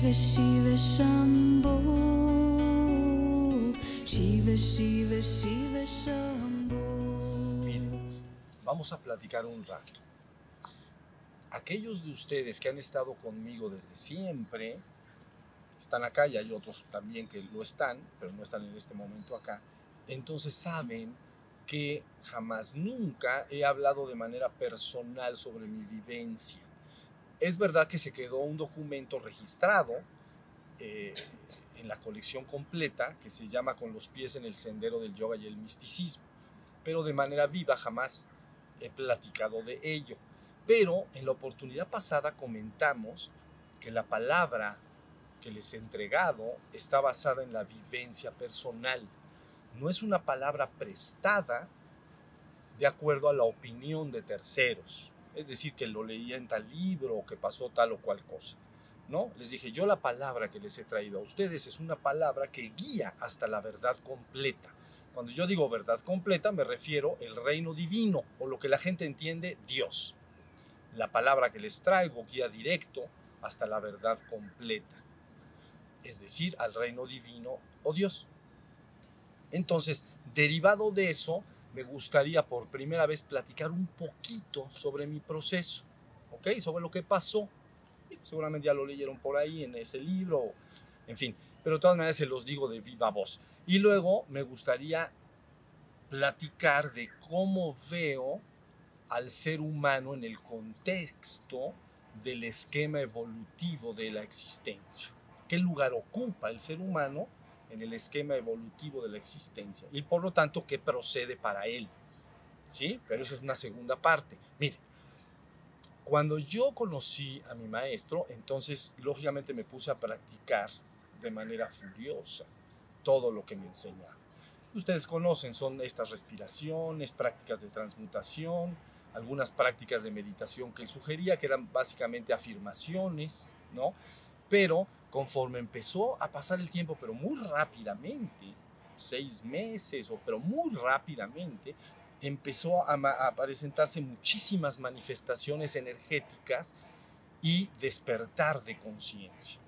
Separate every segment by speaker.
Speaker 1: Shiva Shiva Shambho Shiva Shiva Shiva
Speaker 2: Miren, vamos a platicar un rato. Aquellos de ustedes que han estado conmigo desde siempre, están acá y hay otros también que lo están, pero no están en este momento acá, entonces saben que jamás nunca he hablado de manera personal sobre mi vivencia. Es verdad que se quedó un documento registrado eh, en la colección completa que se llama Con los pies en el sendero del yoga y el misticismo, pero de manera viva jamás he platicado de ello. Pero en la oportunidad pasada comentamos que la palabra que les he entregado está basada en la vivencia personal. No es una palabra prestada de acuerdo a la opinión de terceros. Es decir, que lo leía en tal libro o que pasó tal o cual cosa. ¿No? Les dije, yo la palabra que les he traído a ustedes es una palabra que guía hasta la verdad completa. Cuando yo digo verdad completa me refiero al reino divino o lo que la gente entiende Dios. La palabra que les traigo guía directo hasta la verdad completa, es decir, al reino divino o Dios. Entonces, derivado de eso, me gustaría por primera vez platicar un poquito sobre mi proceso, ¿ok? Sobre lo que pasó. Seguramente ya lo leyeron por ahí en ese libro, en fin, pero de todas maneras se los digo de viva voz. Y luego me gustaría platicar de cómo veo al ser humano en el contexto del esquema evolutivo de la existencia. ¿Qué lugar ocupa el ser humano en el esquema evolutivo de la existencia? Y por lo tanto, ¿qué procede para él? ¿Sí? Pero eso es una segunda parte. Mire, cuando yo conocí a mi maestro, entonces lógicamente me puse a practicar de manera furiosa todo lo que me enseñaba. Ustedes conocen, son estas respiraciones, prácticas de transmutación, algunas prácticas de meditación que él sugería, que eran básicamente afirmaciones, ¿no? Pero conforme empezó a pasar el tiempo, pero muy rápidamente, seis meses, o, pero muy rápidamente, empezó a, a presentarse muchísimas manifestaciones energéticas y despertar de conciencia.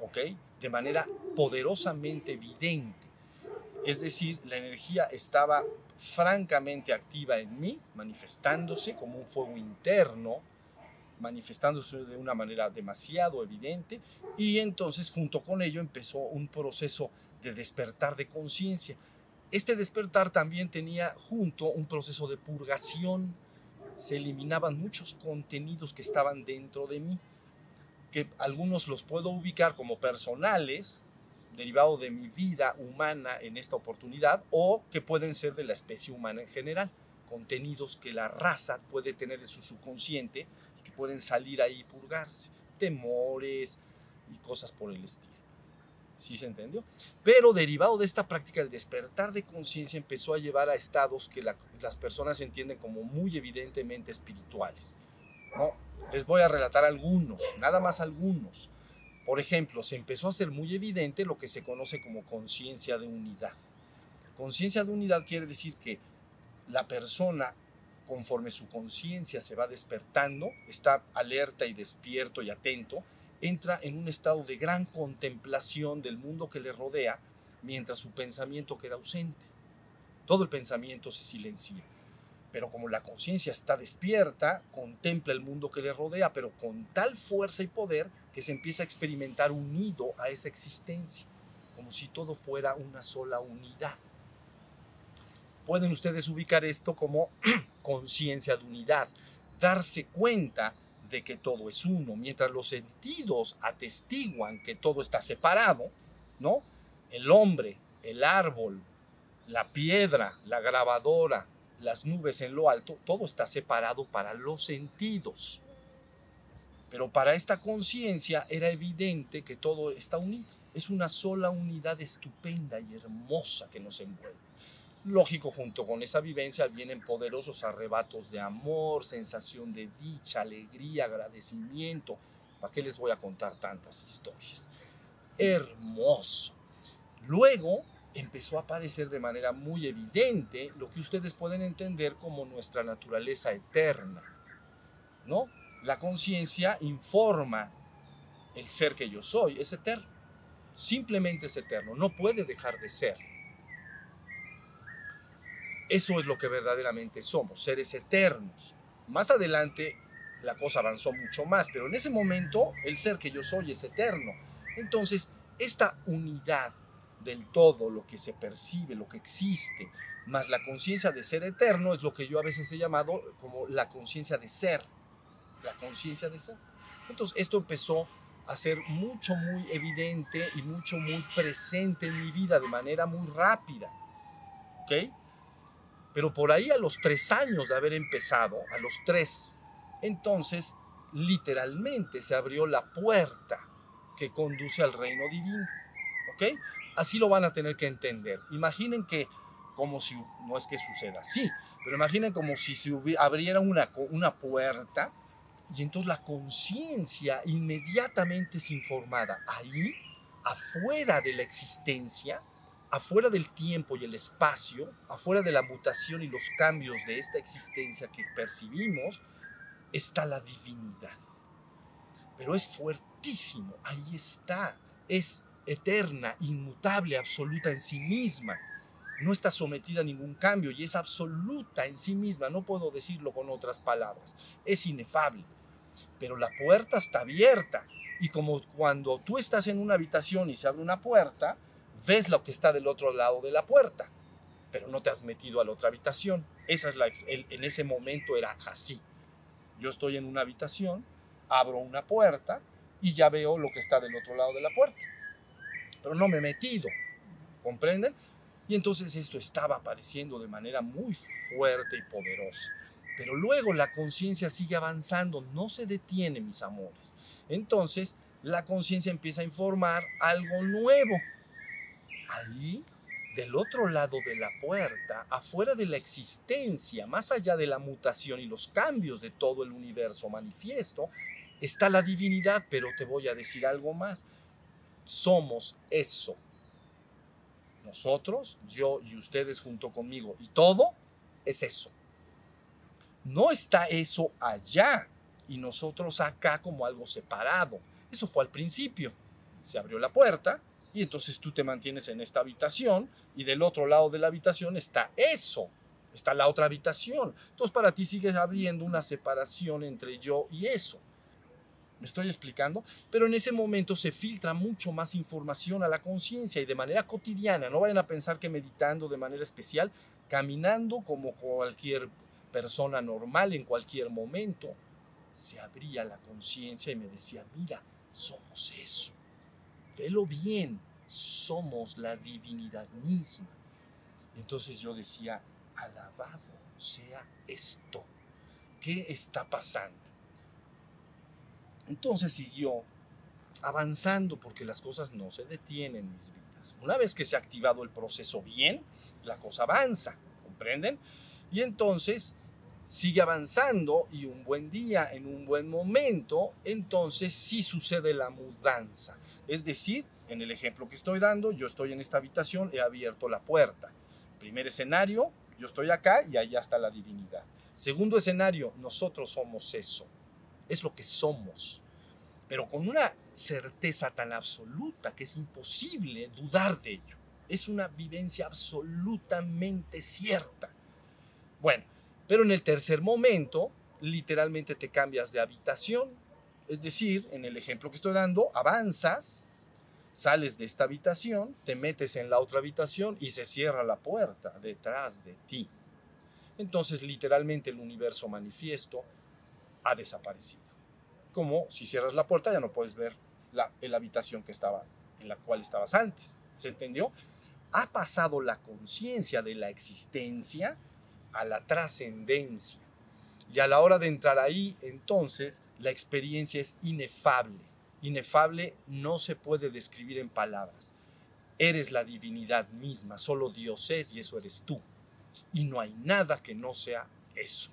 Speaker 2: ¿Ok? De manera poderosamente evidente. Es decir, la energía estaba francamente activa en mí, manifestándose como un fuego interno, manifestándose de una manera demasiado evidente, y entonces junto con ello empezó un proceso de despertar de conciencia. Este despertar también tenía junto un proceso de purgación, se eliminaban muchos contenidos que estaban dentro de mí, que algunos los puedo ubicar como personales, derivado de mi vida humana en esta oportunidad o que pueden ser de la especie humana en general, contenidos que la raza puede tener en su subconsciente que pueden salir ahí y purgarse, temores y cosas por el estilo. ¿Sí se entendió? Pero derivado de esta práctica, el despertar de conciencia empezó a llevar a estados que la, las personas entienden como muy evidentemente espirituales. ¿no? Les voy a relatar algunos, nada más algunos. Por ejemplo, se empezó a hacer muy evidente lo que se conoce como conciencia de unidad. Conciencia de unidad quiere decir que la persona, conforme su conciencia se va despertando, está alerta y despierto y atento, entra en un estado de gran contemplación del mundo que le rodea mientras su pensamiento queda ausente. Todo el pensamiento se silencia pero como la conciencia está despierta, contempla el mundo que le rodea, pero con tal fuerza y poder que se empieza a experimentar unido a esa existencia, como si todo fuera una sola unidad. Pueden ustedes ubicar esto como conciencia de unidad, darse cuenta de que todo es uno, mientras los sentidos atestiguan que todo está separado, ¿no? El hombre, el árbol, la piedra, la grabadora, las nubes en lo alto, todo está separado para los sentidos. Pero para esta conciencia era evidente que todo está unido. Es una sola unidad estupenda y hermosa que nos envuelve. Lógico, junto con esa vivencia vienen poderosos arrebatos de amor, sensación de dicha, alegría, agradecimiento. ¿Para qué les voy a contar tantas historias? Hermoso. Luego empezó a aparecer de manera muy evidente lo que ustedes pueden entender como nuestra naturaleza eterna. ¿No? La conciencia informa el ser que yo soy es eterno. Simplemente es eterno, no puede dejar de ser. Eso es lo que verdaderamente somos, seres eternos. Más adelante la cosa avanzó mucho más, pero en ese momento el ser que yo soy es eterno. Entonces, esta unidad del todo, lo que se percibe, lo que existe, más la conciencia de ser eterno, es lo que yo a veces he llamado como la conciencia de ser. La conciencia de ser. Entonces, esto empezó a ser mucho, muy evidente y mucho, muy presente en mi vida de manera muy rápida. ¿Ok? Pero por ahí a los tres años de haber empezado, a los tres, entonces literalmente se abrió la puerta que conduce al reino divino. ¿Ok? Así lo van a tener que entender. Imaginen que, como si, no es que suceda así, pero imaginen como si se abriera una, una puerta y entonces la conciencia inmediatamente es informada. Ahí, afuera de la existencia, afuera del tiempo y el espacio, afuera de la mutación y los cambios de esta existencia que percibimos, está la divinidad. Pero es fuertísimo, ahí está, es eterna, inmutable, absoluta en sí misma. No está sometida a ningún cambio y es absoluta en sí misma, no puedo decirlo con otras palabras, es inefable. Pero la puerta está abierta y como cuando tú estás en una habitación y se abre una puerta, ves lo que está del otro lado de la puerta, pero no te has metido a la otra habitación. Esa es la, en ese momento era así. Yo estoy en una habitación, abro una puerta y ya veo lo que está del otro lado de la puerta. Pero no me he metido, ¿comprenden? Y entonces esto estaba apareciendo de manera muy fuerte y poderosa. Pero luego la conciencia sigue avanzando, no se detiene, mis amores. Entonces la conciencia empieza a informar algo nuevo ahí, del otro lado de la puerta, afuera de la existencia, más allá de la mutación y los cambios de todo el universo manifiesto, está la divinidad, pero te voy a decir algo más. Somos eso. Nosotros, yo y ustedes junto conmigo, y todo es eso. No está eso allá y nosotros acá como algo separado. Eso fue al principio. Se abrió la puerta y entonces tú te mantienes en esta habitación y del otro lado de la habitación está eso, está la otra habitación. Entonces para ti sigues abriendo una separación entre yo y eso. ¿Me estoy explicando? Pero en ese momento se filtra mucho más información a la conciencia y de manera cotidiana. No vayan a pensar que meditando de manera especial, caminando como cualquier persona normal en cualquier momento, se abría la conciencia y me decía, mira, somos eso velo bien, somos la divinidad misma. Entonces yo decía, alabado sea esto. ¿Qué está pasando? Entonces siguió avanzando porque las cosas no se detienen en mis vidas. Una vez que se ha activado el proceso bien, la cosa avanza, ¿comprenden? Y entonces sigue avanzando y un buen día, en un buen momento, entonces sí sucede la mudanza. Es decir, en el ejemplo que estoy dando, yo estoy en esta habitación, he abierto la puerta. Primer escenario, yo estoy acá y allá está la divinidad. Segundo escenario, nosotros somos eso. Es lo que somos. Pero con una certeza tan absoluta que es imposible dudar de ello. Es una vivencia absolutamente cierta. Bueno, pero en el tercer momento, literalmente te cambias de habitación, es decir, en el ejemplo que estoy dando, avanzas, sales de esta habitación, te metes en la otra habitación y se cierra la puerta detrás de ti. Entonces, literalmente el universo manifiesto ha desaparecido. Como si cierras la puerta ya no puedes ver la, la habitación que estaba, en la cual estabas antes. ¿Se entendió? Ha pasado la conciencia de la existencia a la trascendencia. Y a la hora de entrar ahí, entonces, la experiencia es inefable. Inefable no se puede describir en palabras. Eres la divinidad misma, solo Dios es y eso eres tú. Y no hay nada que no sea eso.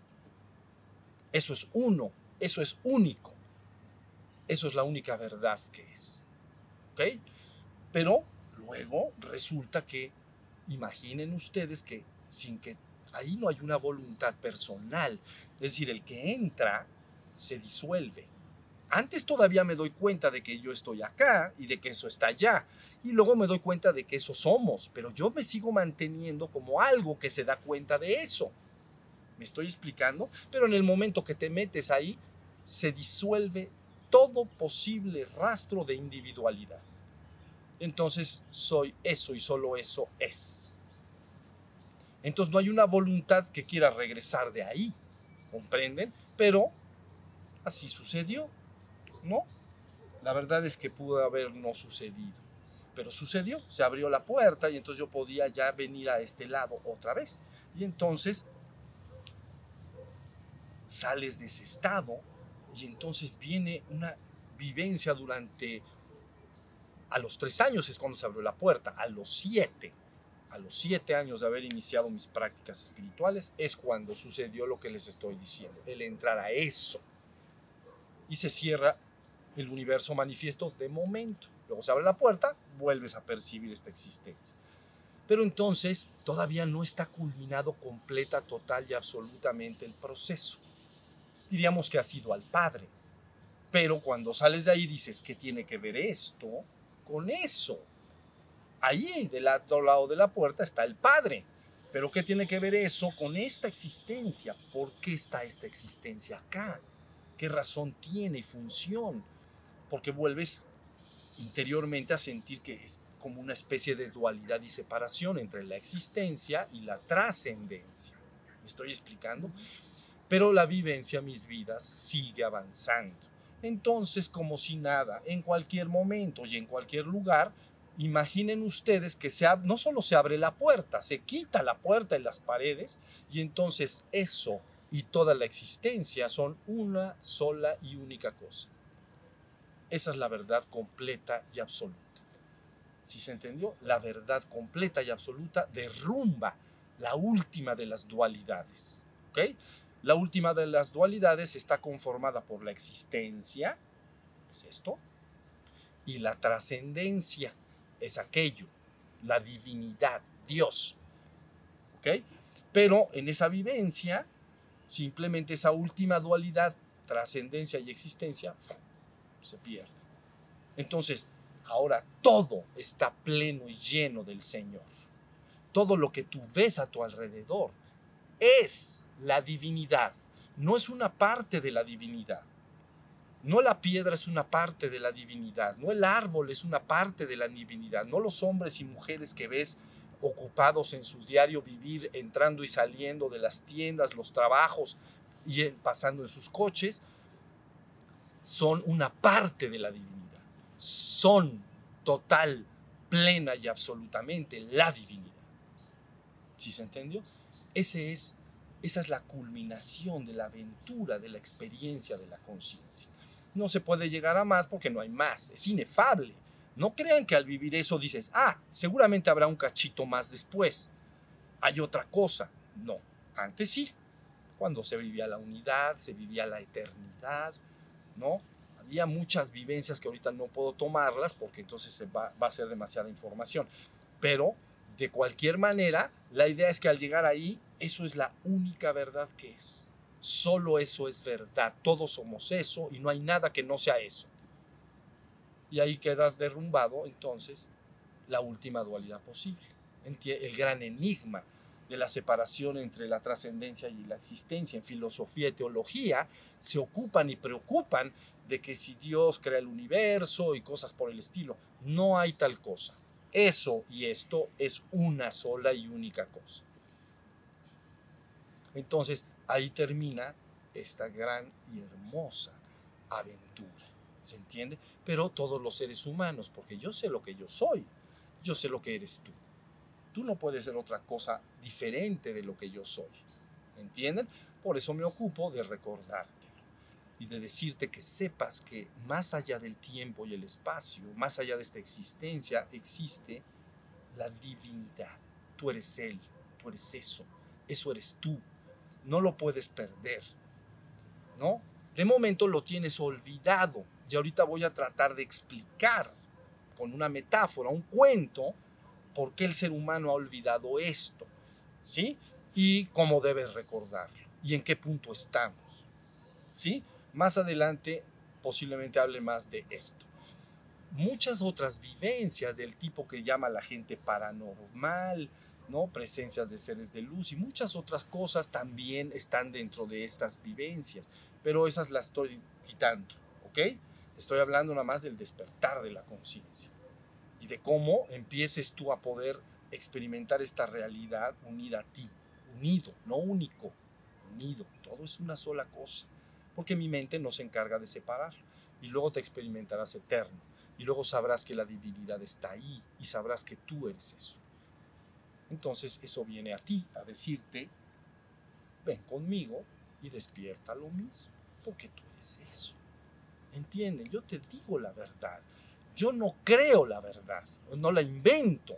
Speaker 2: Eso es uno, eso es único. Eso es la única verdad que es. ¿Ok? Pero luego resulta que, imaginen ustedes que sin que ahí no hay una voluntad personal. Es decir, el que entra se disuelve. Antes todavía me doy cuenta de que yo estoy acá y de que eso está allá. Y luego me doy cuenta de que eso somos, pero yo me sigo manteniendo como algo que se da cuenta de eso. ¿Me estoy explicando? Pero en el momento que te metes ahí, se disuelve todo posible rastro de individualidad. Entonces soy eso y solo eso es. Entonces no hay una voluntad que quiera regresar de ahí, ¿comprenden? Pero así sucedió, ¿no? La verdad es que pudo haber no sucedido, pero sucedió, se abrió la puerta y entonces yo podía ya venir a este lado otra vez. Y entonces sales de ese estado y entonces viene una vivencia durante, a los tres años es cuando se abrió la puerta, a los siete, a los siete años de haber iniciado mis prácticas espirituales es cuando sucedió lo que les estoy diciendo, el entrar a eso. Y se cierra el universo manifiesto de momento. Luego se abre la puerta, vuelves a percibir esta existencia. Pero entonces todavía no está culminado completa, total y absolutamente el proceso diríamos que ha sido al Padre. Pero cuando sales de ahí dices, ¿qué tiene que ver esto con eso? Allí, del otro lado de la puerta, está el Padre. Pero ¿qué tiene que ver eso con esta existencia? ¿Por qué está esta existencia acá? ¿Qué razón tiene y función? Porque vuelves interiormente a sentir que es como una especie de dualidad y separación entre la existencia y la trascendencia. ¿Me estoy explicando? pero la vivencia, mis vidas, sigue avanzando. Entonces, como si nada, en cualquier momento y en cualquier lugar, imaginen ustedes que no solo se abre la puerta, se quita la puerta en las paredes y entonces eso y toda la existencia son una sola y única cosa. Esa es la verdad completa y absoluta. Si se entendió, la verdad completa y absoluta derrumba la última de las dualidades. ¿Ok? La última de las dualidades está conformada por la existencia, es esto, y la trascendencia, es aquello, la divinidad, Dios. Pero en esa vivencia, simplemente esa última dualidad, trascendencia y existencia, se pierde. Entonces, ahora todo está pleno y lleno del Señor. Todo lo que tú ves a tu alrededor es la divinidad, no es una parte de la divinidad. No la piedra es una parte de la divinidad, no el árbol es una parte de la divinidad, no los hombres y mujeres que ves ocupados en su diario vivir, entrando y saliendo de las tiendas, los trabajos y pasando en sus coches, son una parte de la divinidad. Son total, plena y absolutamente la divinidad. ¿Sí se entendió? Ese es esa es la culminación de la aventura, de la experiencia de la conciencia. No se puede llegar a más porque no hay más, es inefable. No crean que al vivir eso dices, ah, seguramente habrá un cachito más después. Hay otra cosa. No, antes sí. Cuando se vivía la unidad, se vivía la eternidad, ¿no? Había muchas vivencias que ahorita no puedo tomarlas porque entonces va, va a ser demasiada información. Pero de cualquier manera, la idea es que al llegar ahí, eso es la única verdad que es. Solo eso es verdad. Todos somos eso y no hay nada que no sea eso. Y ahí queda derrumbado entonces la última dualidad posible. El gran enigma de la separación entre la trascendencia y la existencia. En filosofía y teología se ocupan y preocupan de que si Dios crea el universo y cosas por el estilo, no hay tal cosa. Eso y esto es una sola y única cosa. Entonces ahí termina esta gran y hermosa aventura. ¿Se entiende? Pero todos los seres humanos, porque yo sé lo que yo soy, yo sé lo que eres tú. Tú no puedes ser otra cosa diferente de lo que yo soy. ¿Entienden? Por eso me ocupo de recordártelo y de decirte que sepas que más allá del tiempo y el espacio, más allá de esta existencia, existe la divinidad. Tú eres Él, tú eres eso, eso eres tú. No lo puedes perder, ¿no? De momento lo tienes olvidado y ahorita voy a tratar de explicar con una metáfora, un cuento, por qué el ser humano ha olvidado esto, ¿sí? Y cómo debes recordarlo y en qué punto estamos, ¿sí? Más adelante posiblemente hable más de esto. Muchas otras vivencias del tipo que llama la gente paranormal, ¿no? presencias de seres de luz y muchas otras cosas también están dentro de estas vivencias, pero esas las estoy quitando, ¿ok? Estoy hablando nada más del despertar de la conciencia y de cómo empieces tú a poder experimentar esta realidad unida a ti, unido, no único, unido, todo es una sola cosa, porque mi mente no se encarga de separarlo y luego te experimentarás eterno y luego sabrás que la divinidad está ahí y sabrás que tú eres eso. Entonces eso viene a ti a decirte, ven conmigo y despierta lo mismo, porque tú eres eso. ¿Entienden? Yo te digo la verdad. Yo no creo la verdad, no la invento,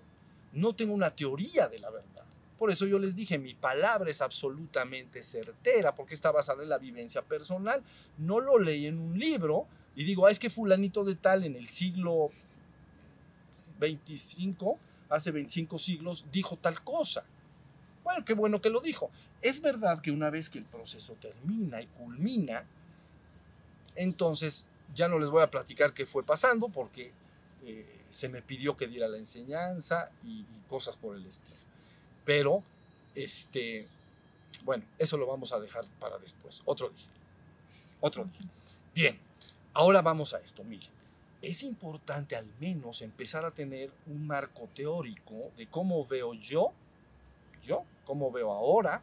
Speaker 2: no tengo una teoría de la verdad. Por eso yo les dije, mi palabra es absolutamente certera, porque está basada en la vivencia personal. No lo leí en un libro y digo, ah, es que fulanito de tal en el siglo 25 hace 25 siglos dijo tal cosa. Bueno, qué bueno que lo dijo. Es verdad que una vez que el proceso termina y culmina, entonces ya no les voy a platicar qué fue pasando porque eh, se me pidió que diera la enseñanza y, y, cosas por el estilo. Pero, este, bueno, eso lo vamos a dejar para después, otro día. Otro día. Bien, ahora vamos a esto, miren es importante al menos empezar a tener un marco teórico de cómo veo yo, yo, cómo veo ahora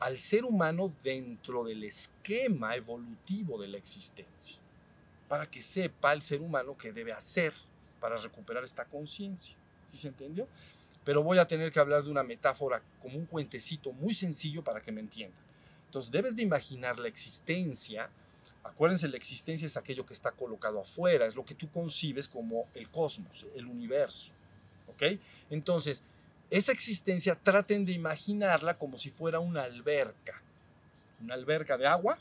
Speaker 2: al ser humano dentro del esquema evolutivo de la existencia, para que sepa el ser humano qué debe hacer para recuperar esta conciencia. ¿Sí se entendió? Pero voy a tener que hablar de una metáfora como un cuentecito muy sencillo para que me entiendan. Entonces debes de imaginar la existencia Acuérdense, la existencia es aquello que está colocado afuera, es lo que tú concibes como el cosmos, el universo. ¿Ok? Entonces, esa existencia traten de imaginarla como si fuera una alberca. Una alberca de agua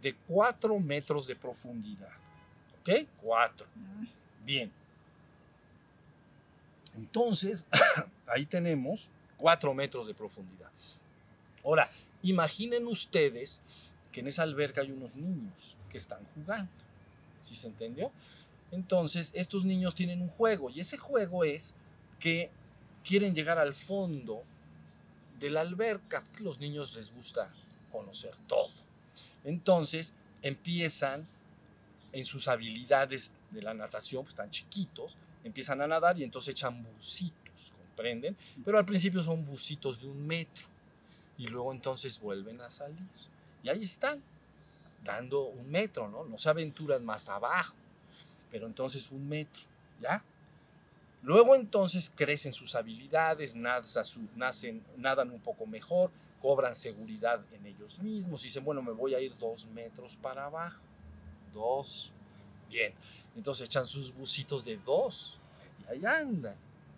Speaker 2: de 4 metros de profundidad. ¿Ok? 4. Bien. Entonces, ahí tenemos 4 metros de profundidad. Ahora, imaginen ustedes que en esa alberca hay unos niños que están jugando. ¿Sí se entendió? Entonces, estos niños tienen un juego y ese juego es que quieren llegar al fondo de la alberca. Los niños les gusta conocer todo. Entonces, empiezan en sus habilidades de la natación, pues están chiquitos, empiezan a nadar y entonces echan bucitos, ¿comprenden? Pero al principio son bucitos de un metro y luego entonces vuelven a salir. Y ahí están, dando un metro, ¿no? No se aventuran más abajo, pero entonces un metro, ¿ya? Luego entonces crecen sus habilidades, nacen, nadan un poco mejor, cobran seguridad en ellos mismos dicen, bueno, me voy a ir dos metros para abajo. Dos. Bien. Entonces echan sus bucitos de dos y ahí andan,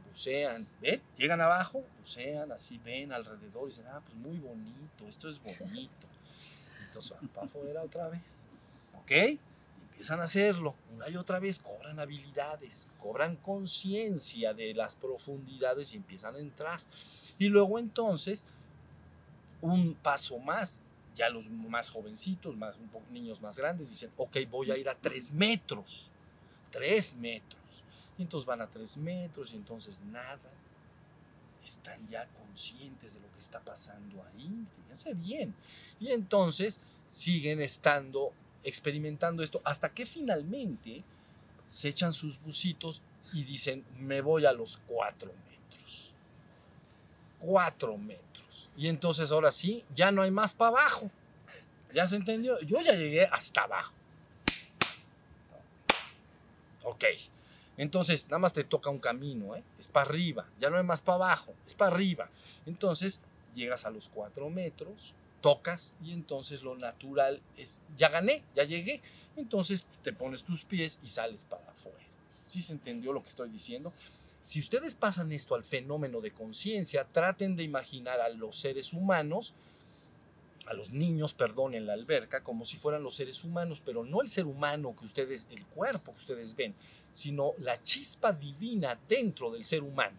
Speaker 2: bucean, ¿ven? Llegan abajo, bucean, así ven alrededor y dicen, ah, pues muy bonito, esto es bonito van para afuera otra vez. ¿Ok? empiezan a hacerlo una y otra vez, cobran habilidades, cobran conciencia de las profundidades y empiezan a entrar. Y luego entonces, un paso más, ya los más jovencitos, más, niños más grandes, dicen, ok, voy a ir a tres metros, tres metros. Y entonces van a tres metros y entonces nada, están ya conscientes de lo que está pasando ahí, fíjense bien. Y entonces siguen estando, experimentando esto, hasta que finalmente se echan sus bucitos y dicen, me voy a los cuatro metros. Cuatro metros. Y entonces ahora sí, ya no hay más para abajo. ¿Ya se entendió? Yo ya llegué hasta abajo. Ok. Entonces, nada más te toca un camino, ¿eh? es para arriba, ya no hay más para abajo, es para arriba. Entonces, llegas a los cuatro metros, tocas y entonces lo natural es, ya gané, ya llegué. Entonces te pones tus pies y sales para afuera. ¿Sí se entendió lo que estoy diciendo? Si ustedes pasan esto al fenómeno de conciencia, traten de imaginar a los seres humanos, a los niños, perdón, en la alberca, como si fueran los seres humanos, pero no el ser humano que ustedes, el cuerpo que ustedes ven, sino la chispa divina dentro del ser humano,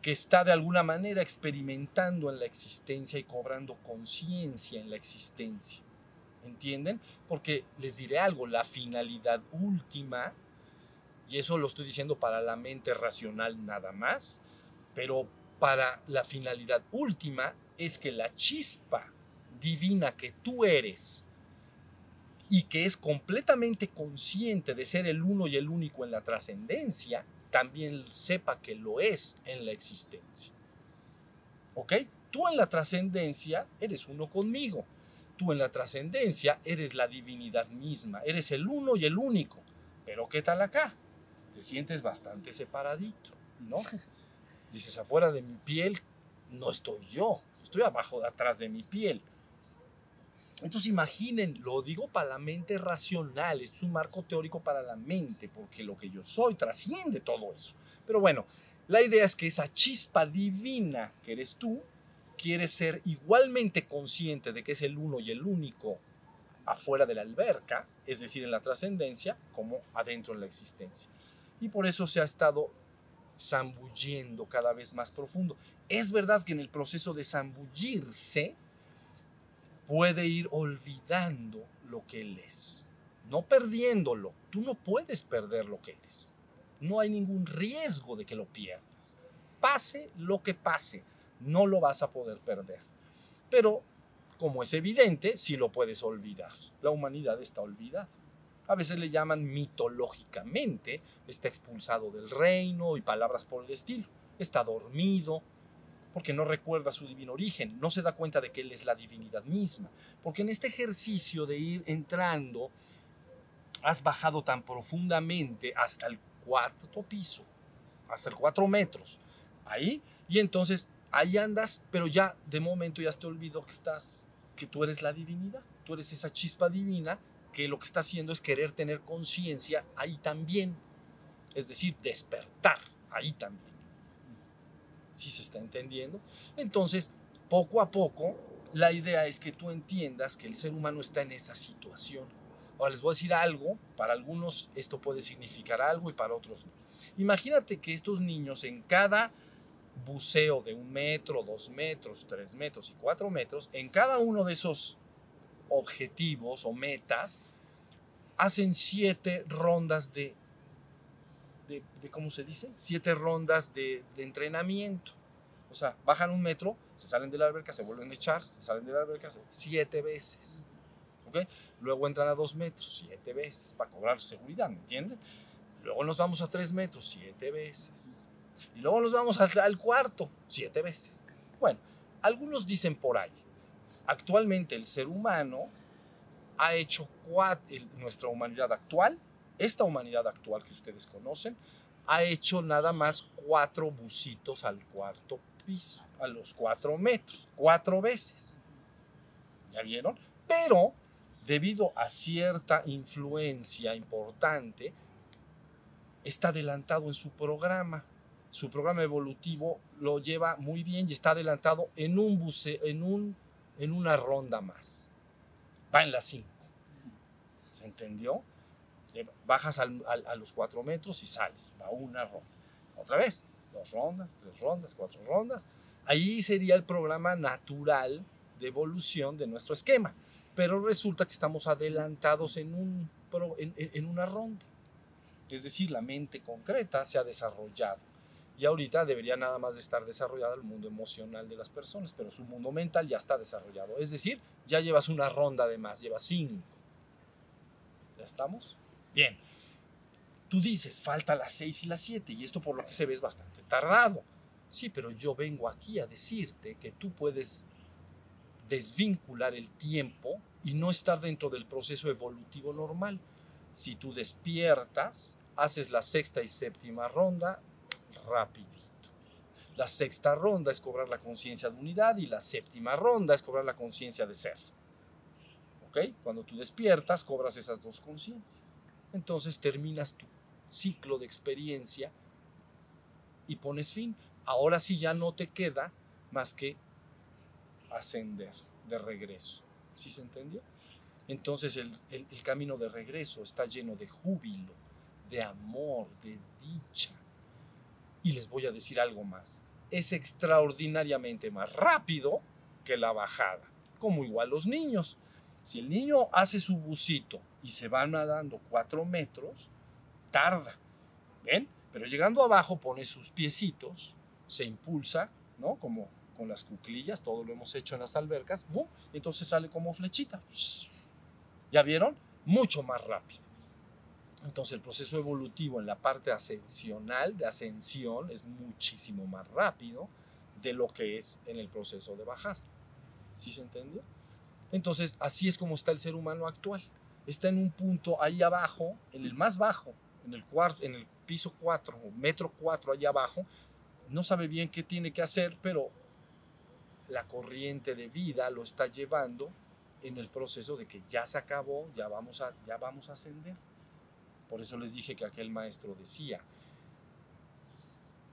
Speaker 2: que está de alguna manera experimentando en la existencia y cobrando conciencia en la existencia. ¿Entienden? Porque les diré algo, la finalidad última, y eso lo estoy diciendo para la mente racional nada más, pero para la finalidad última es que la chispa divina que tú eres y que es completamente consciente de ser el uno y el único en la trascendencia, también sepa que lo es en la existencia. ¿Ok? Tú en la trascendencia eres uno conmigo. Tú en la trascendencia eres la divinidad misma, eres el uno y el único. Pero ¿qué tal acá? Te sientes bastante separadito, ¿no? Dices, afuera de mi piel no estoy yo, estoy abajo de atrás de mi piel. Entonces imaginen, lo digo para la mente racional, es un marco teórico para la mente, porque lo que yo soy trasciende todo eso. Pero bueno, la idea es que esa chispa divina que eres tú, quiere ser igualmente consciente de que es el uno y el único afuera de la alberca, es decir, en la trascendencia, como adentro en la existencia. Y por eso se ha estado zambullendo cada vez más profundo. Es verdad que en el proceso de zambullirse puede ir olvidando lo que él es, no perdiéndolo. Tú no puedes perder lo que eres. No hay ningún riesgo de que lo pierdas. Pase lo que pase, no lo vas a poder perder. Pero, como es evidente, sí lo puedes olvidar. La humanidad está olvidada. A veces le llaman mitológicamente, está expulsado del reino y palabras por el estilo. Está dormido, porque no recuerda su divino origen, no se da cuenta de que Él es la divinidad misma. Porque en este ejercicio de ir entrando, has bajado tan profundamente hasta el cuarto piso, hasta el cuatro metros. Ahí, y entonces ahí andas, pero ya de momento ya te olvidó que estás, que tú eres la divinidad, tú eres esa chispa divina que lo que está haciendo es querer tener conciencia ahí también, es decir, despertar ahí también. ¿Sí se está entendiendo? Entonces, poco a poco, la idea es que tú entiendas que el ser humano está en esa situación. Ahora les voy a decir algo, para algunos esto puede significar algo y para otros no. Imagínate que estos niños en cada buceo de un metro, dos metros, tres metros y cuatro metros, en cada uno de esos objetivos o metas, hacen siete rondas de, de, ¿cómo se dice? Siete rondas de, de, entrenamiento. O sea, bajan un metro, se salen de la alberca, se vuelven a echar, se salen de la alberca siete veces. ¿Ok? Luego entran a dos metros, siete veces, para cobrar seguridad, ¿me entienden? Luego nos vamos a tres metros, siete veces y luego nos vamos al cuarto, siete veces. Bueno, algunos dicen por ahí, actualmente el ser humano ha hecho cuatro, nuestra humanidad actual, esta humanidad actual que ustedes conocen, ha hecho nada más cuatro bucitos al cuarto piso, a los cuatro metros, cuatro veces. ¿Ya vieron? Pero debido a cierta influencia importante, está adelantado en su programa su programa evolutivo lo lleva muy bien y está adelantado en, un buce, en, un, en una ronda más. Va en las 5. ¿Se entendió? Bajas a los 4 metros y sales. Va una ronda. Otra vez, dos rondas, tres rondas, cuatro rondas. Ahí sería el programa natural de evolución de nuestro esquema. Pero resulta que estamos adelantados en una ronda. Es decir, la mente concreta se ha desarrollado y ahorita debería nada más de estar desarrollado el mundo emocional de las personas, pero su mundo mental ya está desarrollado. Es decir, ya llevas una ronda de más, llevas cinco. ¿Ya estamos? Bien. Tú dices, falta las seis y las siete, y esto por lo que se ve es bastante tardado. Sí, pero yo vengo aquí a decirte que tú puedes desvincular el tiempo y no estar dentro del proceso evolutivo normal. Si tú despiertas, haces la sexta y séptima ronda, rapidito. La sexta ronda es cobrar la conciencia de unidad y la séptima ronda es cobrar la conciencia de ser. ¿Ok? Cuando tú despiertas, cobras esas dos conciencias. Entonces terminas tu ciclo de experiencia y pones fin. Ahora sí ya no te queda más que ascender de regreso. ¿Sí se entendió? Entonces el, el camino de regreso está lleno de júbilo, de amor, de dicha, y les voy a decir algo más. Es extraordinariamente más rápido que la bajada, como igual los niños. Si el niño hace su bucito y se va nadando cuatro metros, tarda. ¿Ven? Pero llegando abajo pone sus piecitos, se impulsa, ¿no? Como con las cuclillas, todo lo hemos hecho en las albercas, ¡bum! entonces sale como flechita. ¿Ya vieron? Mucho más rápido. Entonces el proceso evolutivo en la parte ascensional, de ascensión, es muchísimo más rápido de lo que es en el proceso de bajar. ¿Sí se entendió? Entonces así es como está el ser humano actual. Está en un punto ahí abajo, en el más bajo, en el, cuarto, en el piso 4 o metro 4 allá abajo, no sabe bien qué tiene que hacer, pero la corriente de vida lo está llevando en el proceso de que ya se acabó, ya vamos a, ya vamos a ascender. Por eso les dije que aquel maestro decía,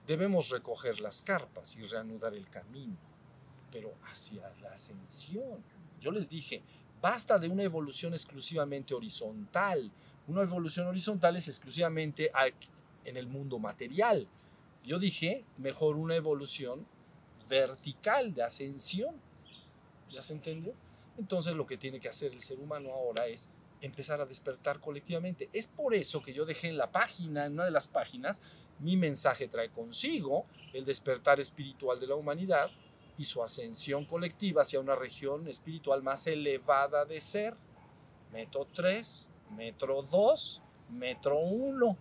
Speaker 2: debemos recoger las carpas y reanudar el camino, pero hacia la ascensión. Yo les dije, basta de una evolución exclusivamente horizontal. Una evolución horizontal es exclusivamente en el mundo material. Yo dije, mejor una evolución vertical de ascensión. ¿Ya se entendió? Entonces lo que tiene que hacer el ser humano ahora es empezar a despertar colectivamente. Es por eso que yo dejé en la página, en una de las páginas, mi mensaje trae consigo el despertar espiritual de la humanidad y su ascensión colectiva hacia una región espiritual más elevada de ser. Metro 3, metro 2, metro 1.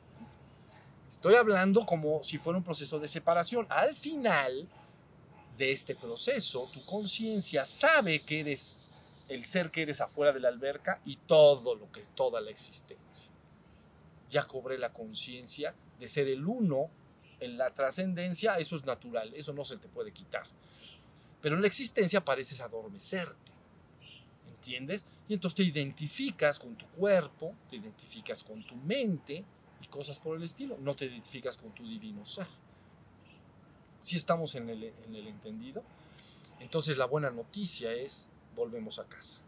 Speaker 2: Estoy hablando como si fuera un proceso de separación. Al final de este proceso, tu conciencia sabe que eres el ser que eres afuera de la alberca y todo lo que es toda la existencia. Ya cobré la conciencia de ser el uno en la trascendencia, eso es natural, eso no se te puede quitar. Pero en la existencia pareces adormecerte, ¿entiendes? Y entonces te identificas con tu cuerpo, te identificas con tu mente y cosas por el estilo, no te identificas con tu divino ser. Si estamos en el, en el entendido, entonces la buena noticia es volvemos a casa.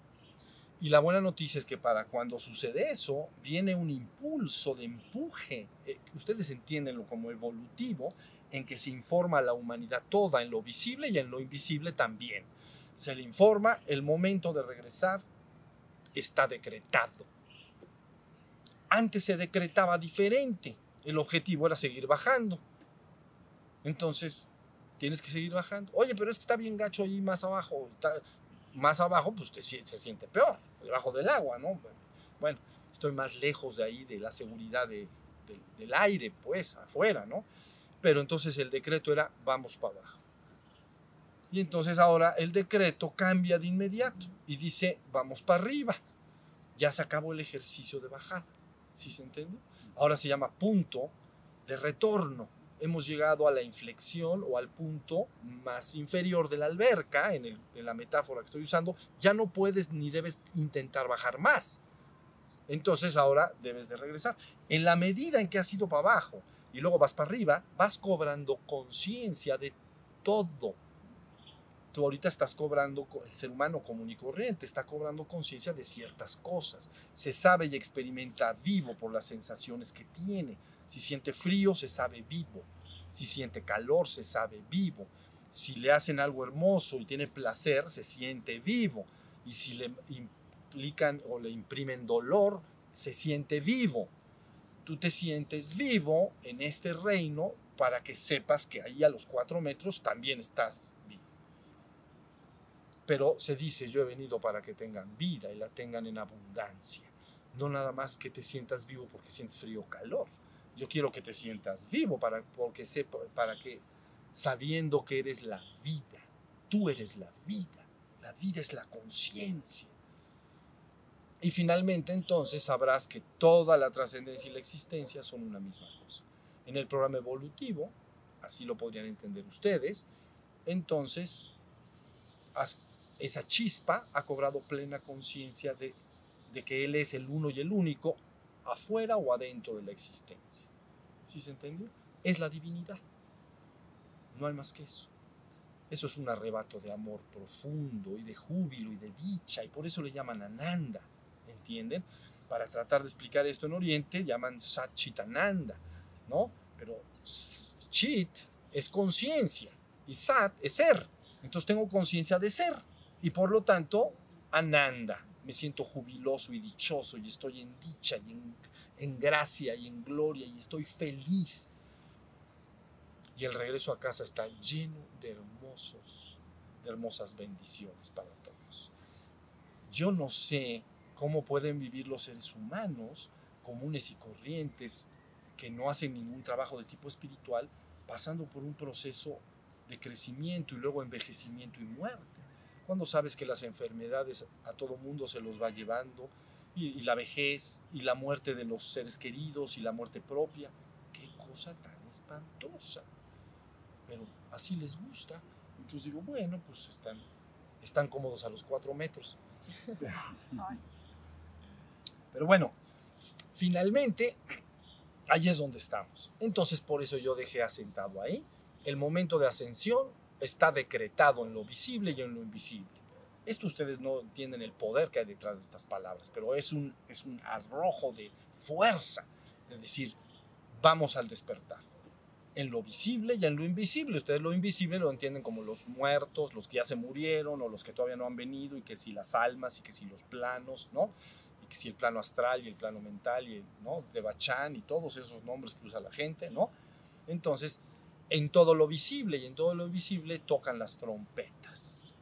Speaker 2: Y la buena noticia es que para cuando sucede eso, viene un impulso de empuje. Eh, ustedes entienden como evolutivo, en que se informa a la humanidad toda, en lo visible y en lo invisible también. Se le informa, el momento de regresar está decretado. Antes se decretaba diferente. El objetivo era seguir bajando. Entonces, tienes que seguir bajando. Oye, pero es que está bien gacho ahí más abajo. Está, más abajo, pues se siente peor, debajo del agua, ¿no? Bueno, estoy más lejos de ahí, de la seguridad del aire, pues, afuera, ¿no? Pero entonces el decreto era, vamos para abajo. Y entonces ahora el decreto cambia de inmediato y dice, vamos para arriba. Ya se acabó el ejercicio de bajada. ¿Sí se entiende? Ahora se llama punto de retorno hemos llegado a la inflexión o al punto más inferior de la alberca, en, la metáfora que estoy usando, ya no puedes ni debes intentar bajar más. Entonces ahora debes de regresar. En la medida en que has ido para abajo y luego vas para arriba, vas cobrando conciencia de todo. Tú ahorita estás cobrando, el ser humano común y corriente está cobrando conciencia de ciertas cosas. Se sabe y experimenta vivo por las sensaciones que tiene si siente frío, se sabe vivo. Si siente calor, se sabe vivo. Si le hacen algo hermoso y tiene placer, se siente vivo. Y si le implican o le imprimen dolor, se siente vivo. Tú te sientes vivo en este reino para que sepas que ahí a los cuatro metros también estás vivo. Pero se dice, yo he venido para que tengan vida y la tengan en abundancia. No nada más que te sientas vivo porque sientes frío o calor. Yo quiero que te sientas vivo para, porque sepa, para que, sabiendo que eres la vida, tú eres la vida, la vida es la conciencia. Y finalmente entonces sabrás que toda la trascendencia y la existencia son una misma cosa. En el programa evolutivo, así lo podrían entender ustedes, entonces esa chispa ha cobrado plena conciencia de, que Él es el uno y el único afuera o adentro de la existencia. ¿Sí se entendió? Es la divinidad. No hay más que eso. Eso es un arrebato de amor profundo y de júbilo y de dicha, y por eso le llaman Ananda, ¿entienden? Para tratar de explicar esto en Oriente, llaman Satchitananda, ¿no? Pero Chit es conciencia y Sat es ser. Entonces tengo conciencia de ser y por lo tanto Ananda, me siento jubiloso y dichoso y estoy en dicha y en, en gracia y en gloria y estoy feliz. Y el regreso a casa está lleno de hermosos, de hermosas bendiciones para todos. Yo no sé cómo pueden vivir los seres humanos comunes y corrientes que no hacen ningún trabajo de tipo espiritual, pasando por un proceso de crecimiento y luego envejecimiento y muerte. Cuando sabes que las enfermedades a todo mundo se los va llevando, y, y la vejez, y la muerte de los seres queridos, y la muerte propia, qué cosa tan espantosa. Pero así les gusta. Entonces digo, bueno, pues están, están cómodos a los cuatro metros. Pero bueno, finalmente, ahí es donde estamos. Entonces por eso yo dejé asentado ahí. El momento de ascensión está decretado en lo visible y en lo invisible. Esto ustedes no entienden el poder que hay detrás de estas palabras, pero es un, es un arrojo de fuerza, de decir, vamos al despertar. En lo visible y en lo invisible. Ustedes lo invisible lo entienden como los muertos, los que ya se murieron o los que todavía no han venido y que si las almas y que si los planos, ¿no? Si el plano astral y el plano mental y el, ¿no? De Bachán y todos esos nombres que usa la gente, ¿no? Entonces, en todo lo visible y en todo lo invisible tocan las trompetas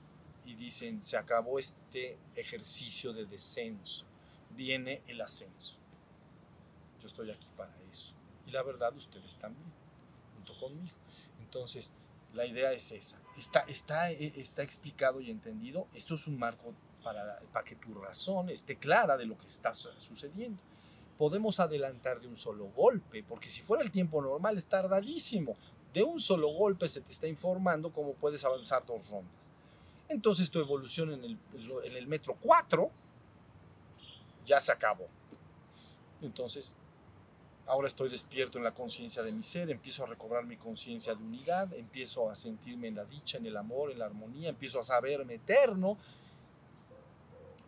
Speaker 2: y dicen, se acabó este ejercicio de descenso, viene el ascenso. Yo estoy aquí para eso. Y la verdad, ustedes también, junto conmigo. Entonces, la idea es esa. Está, está, está explicado y entendido. Esto es un marco para, para que tu razón esté clara de lo que está sucediendo. Podemos adelantar de un solo golpe, porque si fuera el tiempo normal es tardadísimo de un solo golpe se te está informando cómo puedes avanzar dos rondas. Entonces tu evolución en el, en el metro 4 ya se acabó. Entonces, ahora estoy despierto en la conciencia de mi ser, empiezo a recobrar mi conciencia de unidad, empiezo a sentirme en la dicha, en el amor, en la armonía, empiezo a saberme eterno.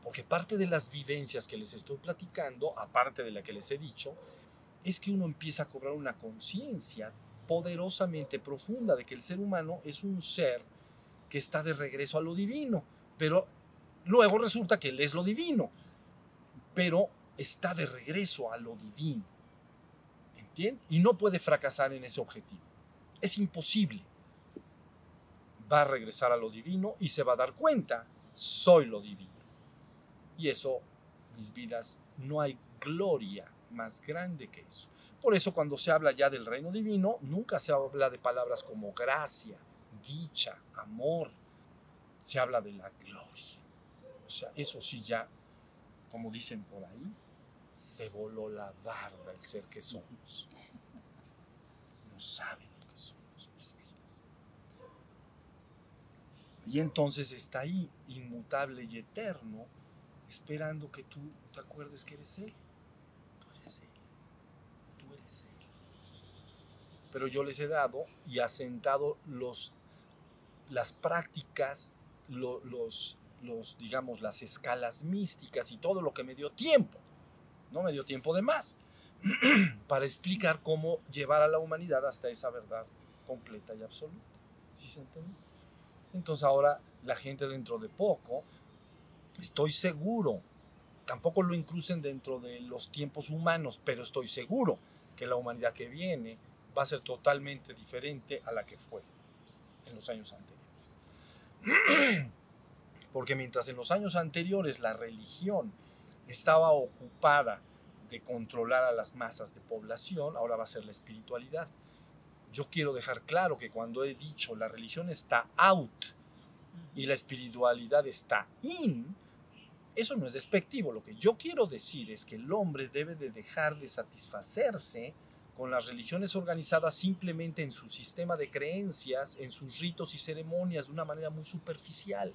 Speaker 2: Porque parte de las vivencias que les estoy platicando, aparte de la que les he dicho, es que uno empieza a cobrar una conciencia poderosamente profunda de que el ser humano es un ser que está de regreso a lo divino, pero luego resulta que él es lo divino, pero está de regreso a lo divino. ¿Entiendes? Y no puede fracasar en ese objetivo. Es imposible. Va a regresar a lo divino y se va a dar cuenta, soy lo divino. Y eso, mis vidas, no hay gloria más grande que eso. Por eso cuando se habla ya del reino divino, nunca se habla de palabras como gracia, dicha, amor. Se habla de la gloria. O sea, eso sí ya, como dicen por ahí, se voló la barba el ser que somos. No saben lo que somos, mis vidas. Y entonces está ahí, inmutable y eterno, esperando que tú te acuerdes que eres Él. Tú eres Él pero yo les he dado y asentado los, las prácticas, lo, los, los, digamos, las escalas místicas y todo lo que me dio tiempo, no me dio tiempo de más, para explicar cómo llevar a la humanidad hasta esa verdad completa y absoluta. ¿Sí se entiende? Entonces ahora la gente dentro de poco, estoy seguro, tampoco lo incluyen dentro de los tiempos humanos, pero estoy seguro que la humanidad que viene va a ser totalmente diferente a la que fue en los años anteriores. Porque mientras en los años anteriores la religión estaba ocupada de controlar a las masas de población, ahora va a ser la espiritualidad. Yo quiero dejar claro que cuando he dicho la religión está out y la espiritualidad está in, eso no es despectivo. Lo que yo quiero decir es que el hombre debe de dejar de satisfacerse con las religiones organizadas simplemente en su sistema de creencias, en sus ritos y ceremonias de una manera muy superficial.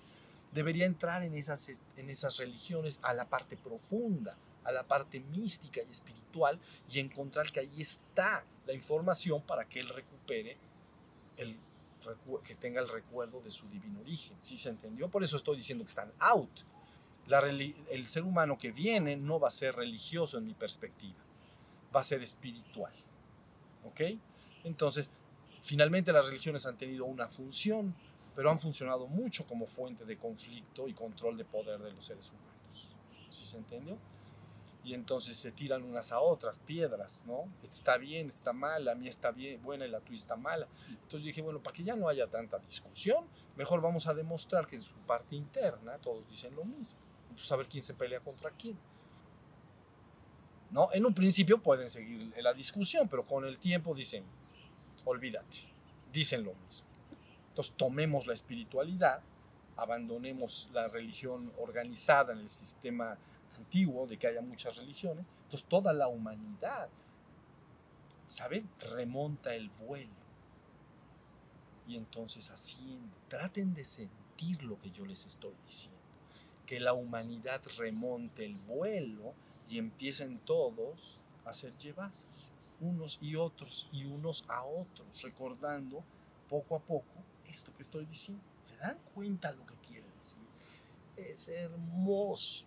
Speaker 2: Debería entrar en esas, en esas religiones a la parte profunda, a la parte mística y espiritual y encontrar que ahí está la información para que él recupere, el, que tenga el recuerdo de su divino origen. ¿Sí se entendió? Por eso estoy diciendo que están out. La, el ser humano que viene no va a ser religioso en mi perspectiva, va a ser espiritual. ¿Ok? Entonces, finalmente las religiones han tenido una función, pero han funcionado mucho como fuente de conflicto y control de poder de los seres humanos. ¿Sí se entendió? Y entonces se tiran unas a otras piedras, ¿no? Está bien, está mal, la mía está bien, buena y la tuya está mala. Entonces dije, bueno, para que ya no haya tanta discusión, mejor vamos a demostrar que en su parte interna todos dicen lo mismo. Entonces a quién se pelea contra quién. ¿No? En un principio pueden seguir la discusión, pero con el tiempo dicen, olvídate, dicen lo mismo. Entonces tomemos la espiritualidad, abandonemos la religión organizada en el sistema antiguo de que haya muchas religiones. Entonces toda la humanidad, ¿saben? Remonta el vuelo. Y entonces asciende. Traten de sentir lo que yo les estoy diciendo. Que la humanidad remonte el vuelo y empiecen todos a ser llevados, unos y otros, y unos a otros, recordando poco a poco esto que estoy diciendo. ¿Se dan cuenta lo que quiere decir? Es hermoso.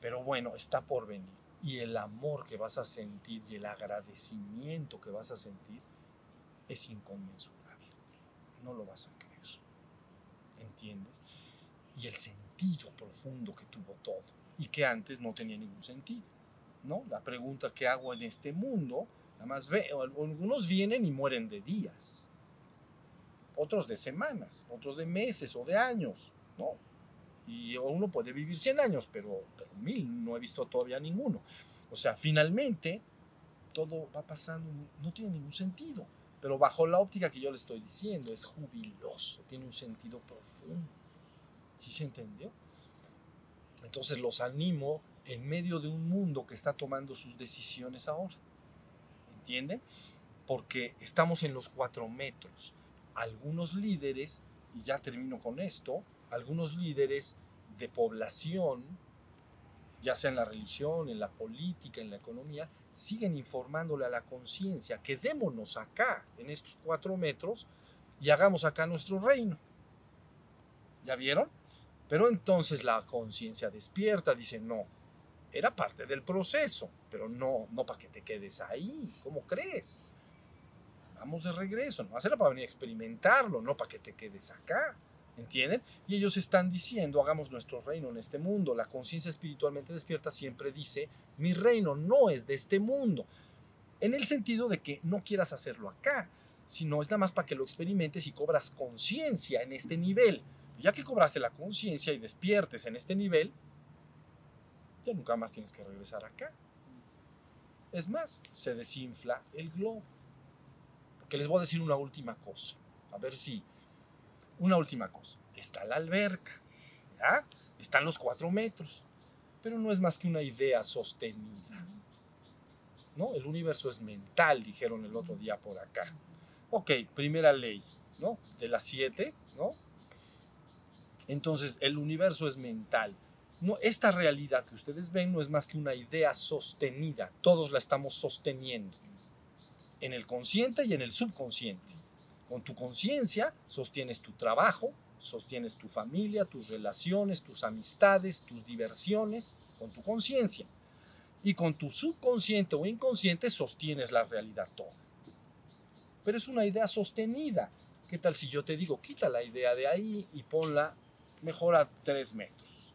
Speaker 2: Pero bueno, está por venir. Y el amor que vas a sentir y el agradecimiento que vas a sentir es inconmensurable. No lo vas a creer. ¿Entiendes? Y el sentido profundo que tuvo todo y que antes no tenía ningún sentido. ¿No? La pregunta que hago en este mundo, nada más veo, algunos vienen y mueren de días, otros de semanas, otros de meses o de años, ¿no? Y uno puede vivir 100 años, pero, pero mil no he visto todavía ninguno. O sea, finalmente todo va pasando, no tiene ningún sentido, pero bajo la óptica que yo le estoy diciendo, es jubiloso, tiene un sentido profundo. ¿Sí se entendió? Entonces los animo en medio de un mundo que está tomando sus decisiones ahora. ¿Entienden? Porque estamos en los cuatro metros. Algunos líderes, y ya termino con esto, algunos líderes de población, ya sea en la religión, en la política, en la economía, siguen informándole a la conciencia, quedémonos acá, en estos cuatro metros, y hagamos acá nuestro reino. ¿Ya vieron? Pero entonces la conciencia despierta, dice, no, era parte del proceso, pero no, no para que te quedes ahí, ¿cómo crees? Vamos de regreso, no era para venir a experimentarlo, no para que te quedes acá. ¿Entienden? Y ellos están diciendo, hagamos nuestro reino en este mundo. La conciencia espiritualmente despierta siempre dice, mi reino no es de este mundo. En el sentido de que no quieras hacerlo acá, sino es nada más para que lo experimentes y cobras conciencia en este nivel. Ya que cobraste la conciencia y despiertes en este nivel, ya nunca más tienes que regresar acá. Es más, se desinfla el globo. Porque les voy a decir una última cosa. A ver si una última cosa, está la alberca, ¿ya? Están los cuatro metros, pero no es más que una idea sostenida. ¿no? El universo es mental, dijeron el otro día por acá. Ok, primera ley, ¿no? De las siete, ¿no? Entonces, el universo es mental. No, esta realidad que ustedes ven no es más que una idea sostenida. Todos la estamos sosteniendo. En el consciente y en el subconsciente. Con tu conciencia sostienes tu trabajo, sostienes tu familia, tus relaciones, tus amistades, tus diversiones, con tu conciencia. Y con tu subconsciente o inconsciente sostienes la realidad toda. Pero es una idea sostenida. ¿Qué tal si yo te digo, quita la idea de ahí y ponla mejor a tres metros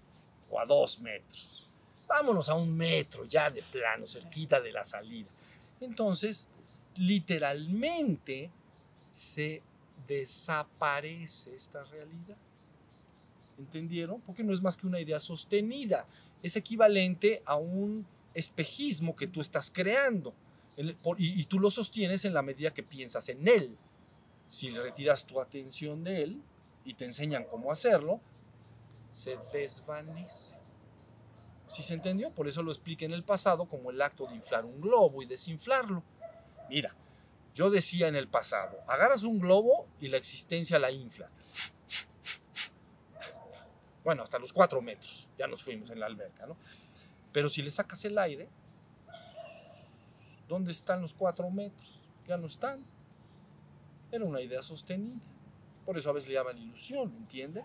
Speaker 2: o a dos metros? Vámonos a un metro ya de plano, cerquita de la salida. Entonces, literalmente se desaparece esta realidad. ¿Entendieron? Porque no es más que una idea sostenida. Es equivalente a un espejismo que tú estás creando. Y, tú lo sostienes en la medida que piensas en él. Si retiras tu atención de él y te enseñan cómo hacerlo, se desvanece. ¿Sí se entendió? Por eso lo expliqué en el pasado como el acto de inflar un globo y desinflarlo. Mira, yo decía en el pasado, agarras un globo y la existencia la infla. Bueno, hasta los cuatro metros, ya nos fuimos en la alberca, ¿no? Pero si le sacas el aire, ¿dónde están los cuatro metros? Ya no están. Era una idea sostenida. Por eso a veces le llaman ilusión, ¿entiende?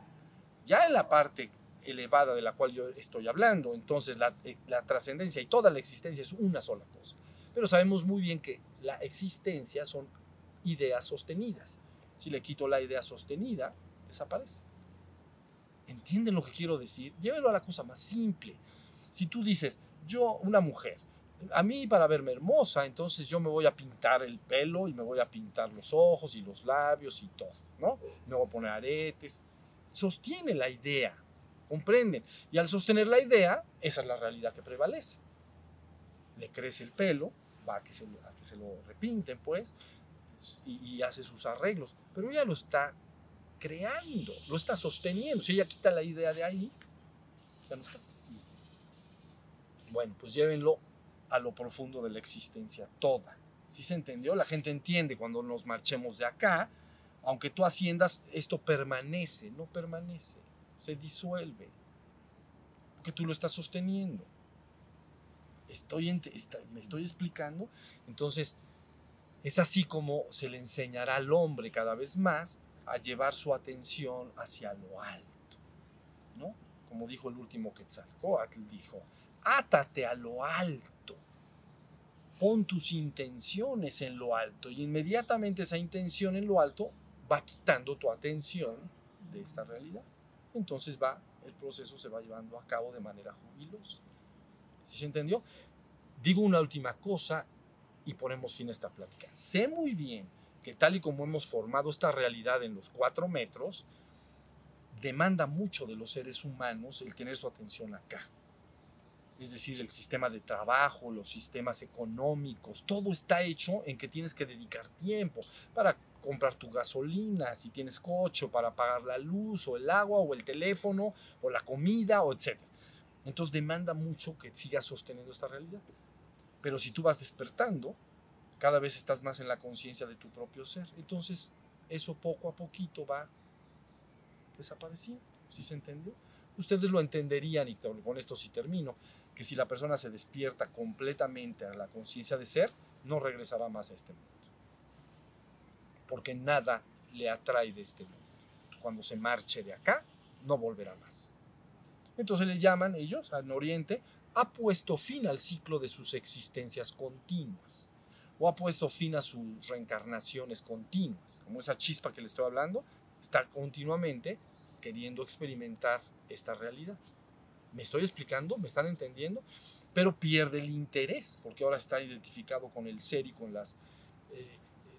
Speaker 2: Ya en la parte elevada de la cual yo estoy hablando, entonces la, eh, la trascendencia y toda la existencia es una sola cosa. Pero sabemos muy bien que la existencia son ideas sostenidas. Si le quito la idea sostenida, desaparece. ¿Entienden lo que quiero decir? Llévenlo a la cosa más simple. Si tú dices, yo, una mujer, a mí para verme hermosa, entonces yo me voy a pintar el pelo y me voy a pintar los ojos y los labios y todo, ¿no? Me voy a poner aretes. Sostiene la idea, comprenden. Y al sostener la idea, esa es la realidad que prevalece. Le crece el pelo, va a que se, lo repinten, pues, y, hace sus arreglos. Pero ella lo está creando, lo está sosteniendo. Si ella quita la idea de ahí, ya no está. Bueno, pues llévenlo a lo profundo de la existencia toda. ¿Sí se entendió? La gente entiende cuando nos marchemos de acá, aunque tú asciendas, esto permanece, no permanece, se disuelve, porque tú lo estás sosteniendo. Estoy está- me estoy explicando. Entonces, es así como se le enseñará al hombre cada vez más a llevar su atención hacia lo alto, ¿no? Como dijo el último Quetzalcóatl, dijo, átate a lo alto, pon tus intenciones en lo alto y inmediatamente esa intención en lo alto va quitando tu atención de esta realidad. Entonces va, el proceso se va llevando a cabo de manera jubilosa. ¿Sí se entendió? Digo una última cosa y ponemos fin a esta plática. Sé muy bien que tal y como hemos formado esta realidad en los cuatro metros, demanda mucho de los seres humanos el tener su atención acá. Es decir, el sistema de trabajo, los sistemas económicos, todo está hecho en que tienes que dedicar tiempo para comprar tu gasolina, si tienes coche, o para pagar la luz, o el agua, o el teléfono, o la comida, o etc. Entonces demanda mucho que sigas sosteniendo esta realidad. Pero si tú vas despertando, cada vez estás más en la conciencia de tu propio ser. Entonces, eso poco a poquito va desapareciendo. ¿Sí se entendió? Ustedes lo entenderían, y con esto sí termino, que si la persona se despierta completamente a la conciencia de ser, no regresará más a este mundo. Porque nada le atrae de este mundo. Cuando se marche de acá, no volverá más. Entonces le llaman ellos, en Oriente, ha puesto fin al ciclo de sus existencias continuas o ha puesto fin a sus reencarnaciones continuas, como esa chispa que le estoy hablando, está continuamente queriendo experimentar esta realidad. ¿Me estoy explicando? ¿Me están entendiendo? Pero pierde el interés, porque ahora está identificado con el ser y con las,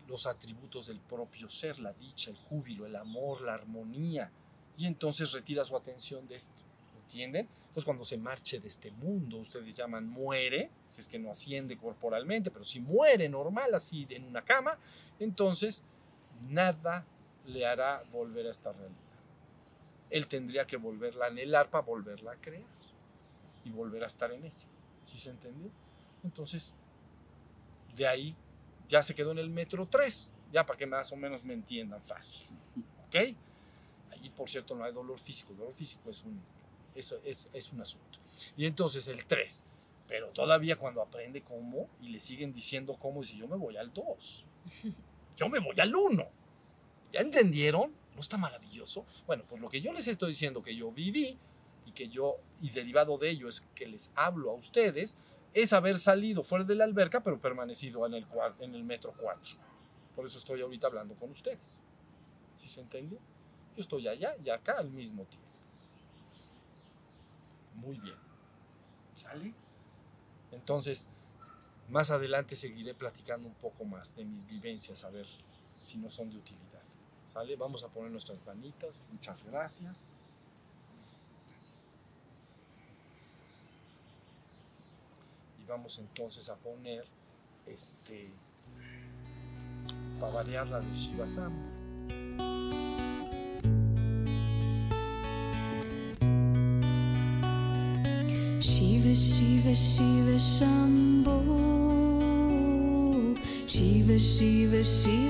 Speaker 2: los atributos del propio ser, la dicha, el júbilo, el amor, la armonía, y entonces retira su atención de esto. ¿Entienden? Entonces cuando se marche de este mundo, ustedes llaman muere, si es que no asciende corporalmente, pero si muere normal, así en una cama, entonces nada le hará volver a esta realidad. Él tendría que volverla a anhelar para volverla a crear y volver a estar en ella. ¿Sí se entendió? Entonces, de ahí ya se quedó en el metro 3, ya para que más o menos me entiendan fácil. ¿Ok? Allí, por cierto, no hay dolor físico. El dolor físico es un, eso es, es un asunto. Y entonces el 3. Pero todavía cuando aprende cómo y le siguen diciendo cómo, dice, yo me voy al 2. Yo me voy al 1. ¿Ya entendieron? ¿No está maravilloso? Bueno, pues lo que yo les estoy diciendo que yo viví y que yo, y derivado de ello es que les hablo a ustedes, es haber salido fuera de la alberca, pero permanecido en el, metro 4. Por eso estoy ahorita hablando con ustedes. ¿Sí se entendió? Yo estoy allá y acá al mismo tiempo. Muy bien. ¿Sale? Entonces, más adelante seguiré platicando un poco más de mis vivencias, a ver si no son de utilidad. ¿Sale? Vamos a poner nuestras manitas. Muchas. Gracias. Vamos entonces a poner este para variar la de Shiva Samba.
Speaker 1: Shiva, Shiva, Shiva, Shambho. Shiva, Shiva, Shiva.